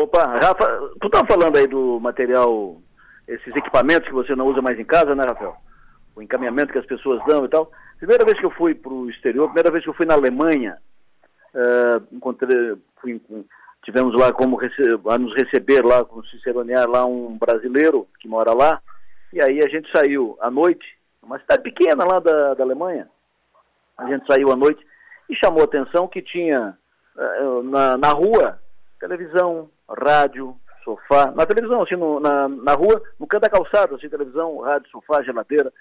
Opa, Rafa, tu tá falando aí do material, esses equipamentos que você não usa mais em casa, né, Rafael? O encaminhamento que as pessoas dão e tal. Primeira vez que eu fui para o exterior, primeira vez que eu fui na Alemanha, uh, encontrei, fui, tivemos lá como rece a nos receber lá, como ciceronear lá um brasileiro que mora lá, e aí a gente saiu à noite, uma cidade pequena lá da, da Alemanha, a gente saiu à noite e chamou a atenção que tinha uh, na, na rua televisão, rádio, sofá, na televisão, assim, no, na, na rua, no canto da calçada, assim, televisão, rádio, sofá, geladeira,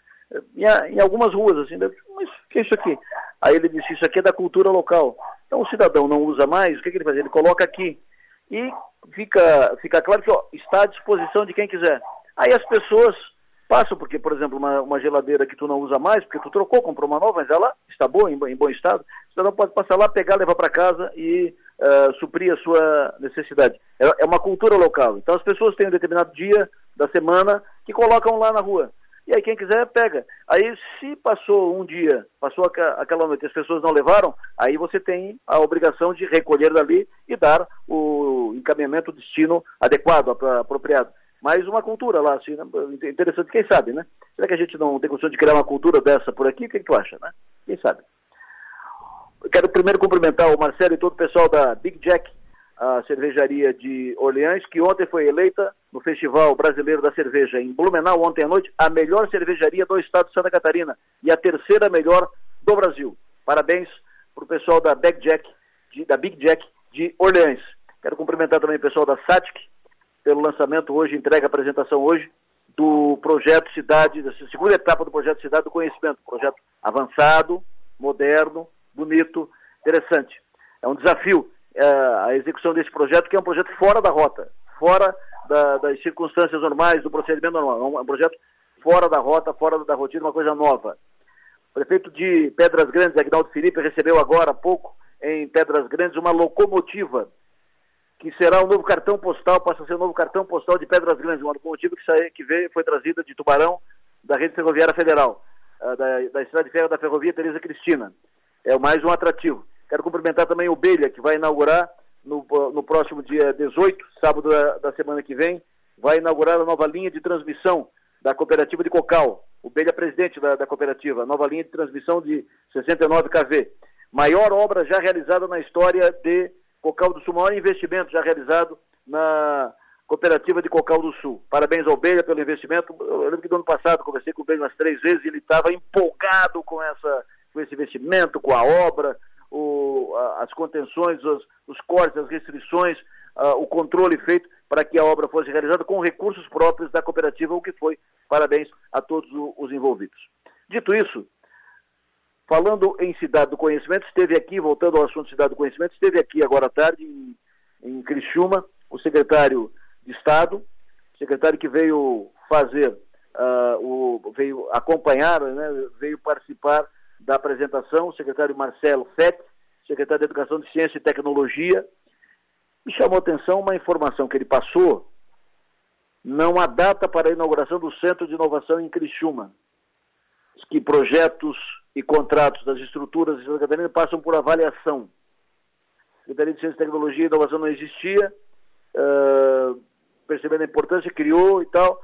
em, em algumas ruas, assim, mas o que é isso aqui? Aí ele disse, isso aqui é da cultura local. Então o cidadão não usa mais, o que, que ele faz? Ele coloca aqui. E fica, fica claro que ó, está à disposição de quem quiser. Aí as pessoas passam, porque, por exemplo, uma, uma, geladeira que tu não usa mais, porque tu trocou, comprou uma nova, mas ela está boa, em, em bom estado, o cidadão pode passar lá, pegar, levar para casa e uh, suprir a sua necessidade. É, é, uma cultura local. Então as pessoas têm um determinado dia da semana que colocam lá na rua. E aí quem quiser pega. Aí se passou um dia, passou aquela noite, as pessoas não levaram, aí você tem a obrigação de recolher dali e dar o encaminhamento, o destino adequado, apropriado. Mais uma cultura lá, assim, né? interessante, quem sabe, né? Será que a gente não tem condição de criar uma cultura dessa por aqui? O que, que tu acha, né? Quem sabe? quero primeiro cumprimentar o Marcelo e todo o pessoal da Big Jack, a cervejaria de Orleans, que ontem foi eleita no Festival Brasileiro da Cerveja em Blumenau, ontem à noite, a melhor cervejaria do estado de Santa Catarina e a terceira melhor do Brasil. Parabéns para o pessoal da Big Jack, de, da Big Jack de Orleans. Quero cumprimentar também o pessoal da SATIC pelo lançamento hoje, entrega a apresentação hoje do projeto Cidade, da segunda etapa do projeto Cidade do Conhecimento, projeto avançado, moderno, bonito, interessante. É um desafio é, a execução desse projeto, que é um projeto fora da rota, fora da, das circunstâncias normais, do procedimento normal. É um projeto fora da rota, fora da rotina, uma coisa nova. O prefeito de Pedras Grandes, Agnaldo Felipe, recebeu agora há pouco, em Pedras Grandes, uma locomotiva que será o novo cartão postal, passa a ser o novo cartão postal de Pedras Grandes, uma locomotiva que, saiu, que veio, foi trazida de Tubarão, da Rede Ferroviária Federal, uh, da, da Estrada de Ferro da Ferrovia Tereza Cristina é mais um atrativo. Quero cumprimentar também o Belha, que vai inaugurar no, no próximo dia 18, sábado da, da, semana que vem, vai inaugurar a nova linha de transmissão da cooperativa de Cocal. O Belha é presidente da, da cooperativa, nova linha de transmissão de 69 kV. Maior obra já realizada na história de Cocal do Sul, maior investimento já realizado na cooperativa de Cocal do Sul. Parabéns ao Belha pelo investimento. Eu lembro que do ano passado conversei com o Belha umas três vezes e ele estava empolgado com essa com esse investimento, com a obra, o, as contenções, os, os, cortes, as restrições, uh, o controle feito para que a obra fosse realizada com recursos próprios da cooperativa, o que foi. Parabéns a todos os envolvidos. Dito isso, falando em Cidade do Conhecimento, esteve aqui, voltando ao assunto Cidade do Conhecimento, esteve aqui agora à tarde, em, em Criciúma, o secretário de Estado, secretário que veio fazer, uh, o, veio acompanhar, né, veio participar da apresentação, o secretário Marcelo Fett, secretário de Educação de Ciência e Tecnologia, e chamou atenção uma informação que ele passou, não há data para a inauguração do Centro de Inovação em Criciúma, que projetos e contratos das estruturas de Santa Catarina passam por avaliação. A Secretaria de Ciência Tecnologia e Inovação não existia, uh, percebendo a importância, criou e tal,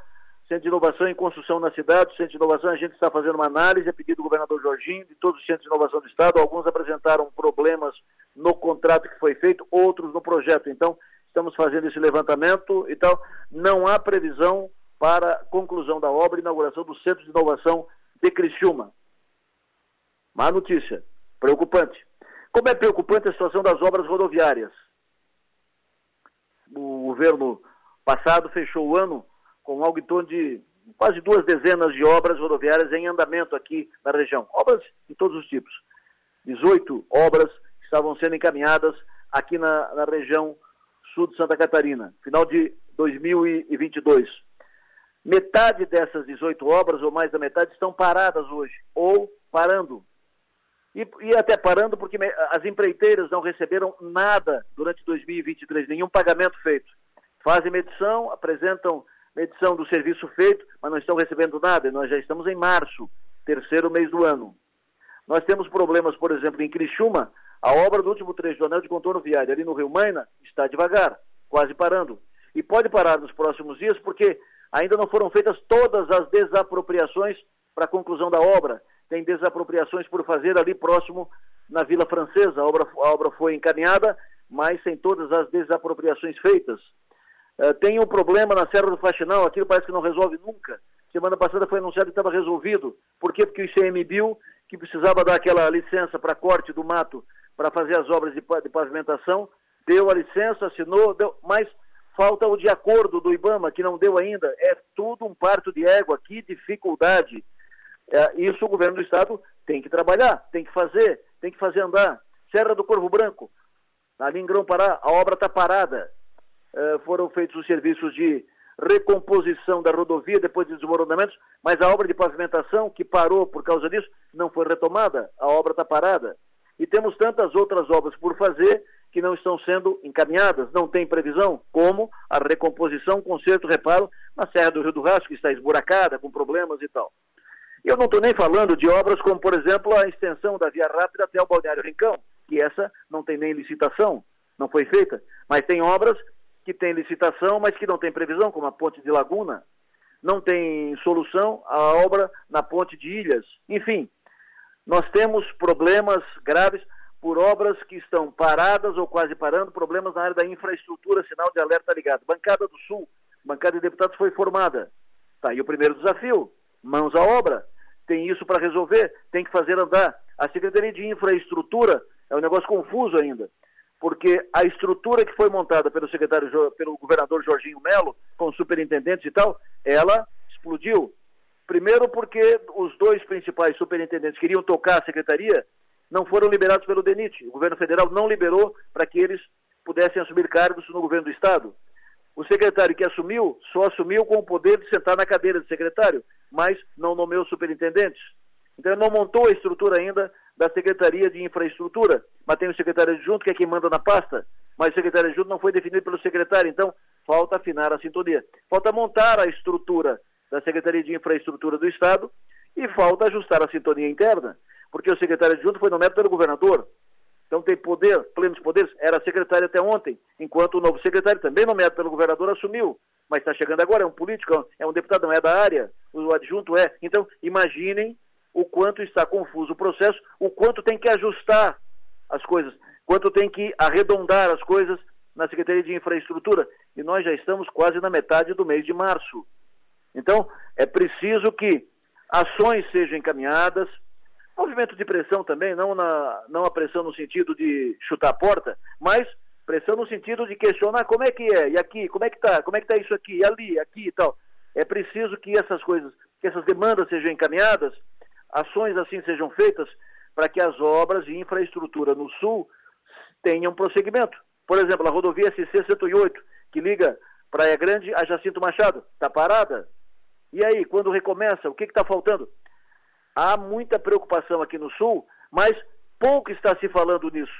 Centro de Inovação em Construção na cidade, Centro de Inovação, a gente está fazendo uma análise a pedido do governador Jorginho, de todos os centros de inovação do Estado. Alguns apresentaram problemas no contrato que foi feito, outros no projeto. Então, estamos fazendo esse levantamento e tal. Não há previsão para conclusão da obra e inauguração do Centro de Inovação de Criciúma. Má notícia, preocupante. Como é preocupante a situação das obras rodoviárias? O governo passado fechou o ano com algo em torno de quase duas dezenas de obras rodoviárias em andamento aqui na região. Obras de todos os tipos. 18 obras estavam sendo encaminhadas aqui na, na região sul de Santa Catarina, final de 2022. Metade dessas 18 obras, ou mais da metade, estão paradas hoje, ou parando. E, e, até parando porque as empreiteiras não receberam nada durante 2023, nenhum pagamento feito. Fazem medição, apresentam medição do serviço feito, mas não estão recebendo nada. Nós já estamos em março, terceiro mês do ano. Nós temos problemas, por exemplo, em Criciúma, a obra do último trecho do anel de contorno viário ali no Rio Maina está devagar. quase parando. E pode parar nos próximos dias, porque ainda não foram feitas todas as desapropriações para a conclusão da obra. Tem desapropriações por fazer ali próximo na Vila Francesa. A obra, a obra foi encaminhada, mas sem todas as desapropriações feitas. Uh, tem um problema na Serra do Faxinal, aquilo parece que não resolve nunca. Semana passada foi anunciado que estava resolvido. Por quê? Porque o ICMBio, que precisava dar aquela licença para corte do mato para fazer as obras de, de pavimentação, deu a licença, assinou, deu, mas falta o de acordo do IBAMA, que não deu ainda. É tudo um parto de égua, que dificuldade. É, isso o governo do Estado tem que trabalhar, tem que fazer, tem que fazer andar. Serra do Corvo Branco, ali em Grão-Pará, a obra está parada. É, foram feitos os serviços de recomposição da rodovia depois de desmoronamentos, mas a obra de pavimentação, que parou por causa disso, não foi retomada, a obra está parada. E temos tantas outras obras por fazer que não estão sendo encaminhadas, não tem previsão, como a recomposição, conserto, reparo na Serra do Rio do Rastro, que está esburacada, com problemas e tal. Eu não estou nem falando de obras como, por exemplo, a extensão da Via Rápida até o Balneário Rincão, que essa não tem nem licitação, não foi feita, mas tem obras que têm licitação, mas que não tem previsão, como a Ponte de Laguna, não tem solução a obra na Ponte de Ilhas. Enfim, nós temos problemas graves por obras que estão paradas ou quase parando, problemas na área da infraestrutura, sinal de alerta ligado. Bancada do Sul, bancada de deputados foi formada. Está aí o primeiro desafio, mãos à obra. Tem isso para resolver, tem que fazer andar. A Secretaria de Infraestrutura é um negócio confuso ainda porque a estrutura que foi montada pelo secretário, pelo governador Jorginho Melo, com superintendentes e tal, ela explodiu. Primeiro porque os dois principais superintendentes que queriam tocar a secretaria não foram liberados pelo DENIT. O governo federal não liberou para que eles pudessem assumir cargos no governo do estado. O secretário que assumiu só assumiu com o poder de sentar na cadeira de secretário, mas não nomeou superintendentes. Então não montou a estrutura ainda da Secretaria de Infraestrutura, mas tem o secretário adjunto, que é quem manda na pasta, mas o secretário adjunto não foi definido pelo secretário, então falta afinar a sintonia. Falta montar a estrutura da Secretaria de Infraestrutura do Estado e falta ajustar a sintonia interna, porque o secretário adjunto foi nomeado pelo governador, então tem poder, plenos poderes, era secretário até ontem, enquanto o novo secretário, também nomeado pelo governador, assumiu, mas está chegando agora, é um político, é um deputado, não é da área, o adjunto é. Então, imaginem o quanto está confuso o processo, o quanto tem que ajustar as coisas, quanto tem que arredondar as coisas na Secretaria de Infraestrutura. E nós já estamos quase na metade do mês de março. Então, é preciso que ações sejam encaminhadas, movimento de pressão também, não, na, não a pressão no sentido de chutar a porta, mas pressão no sentido de questionar como é que é, e aqui, como é que está, como é que está isso aqui, e ali, aqui e tal. É preciso que essas coisas, que essas demandas sejam encaminhadas, ações assim sejam feitas para que as obras de infraestrutura no sul tenham prosseguimento. Por exemplo, a rodovia SC-108, que liga Praia Grande a Jacinto Machado, está parada. E aí, quando recomeça, o que está faltando? Há muita preocupação aqui no sul, mas pouco está se falando nisso.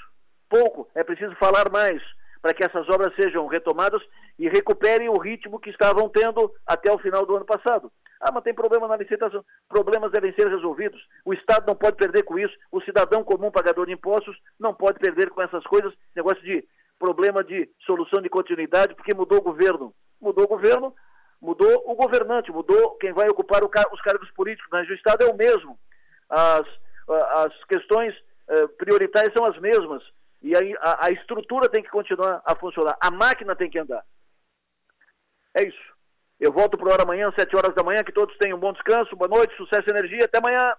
Pouco. É preciso falar mais para que essas obras sejam retomadas e recuperem o ritmo que estavam tendo até o final do ano passado. Ah, mas tem problema na licitação. Problemas devem ser resolvidos. O Estado não pode perder com isso. O cidadão comum, pagador de impostos, não pode perder com essas coisas. Negócio de problema de solução de continuidade, porque mudou o governo. Mudou o governo, mudou o governante, mudou quem vai ocupar car os cargos políticos. Mas o Estado é o mesmo. As, as questões eh, prioritárias são as mesmas. E aí a, a estrutura tem que continuar a funcionar. A máquina tem que andar. É isso. Eu volto para hora amanhã, 7 horas da manhã. Que todos tenham um bom descanso, boa noite, sucesso e energia. Até amanhã.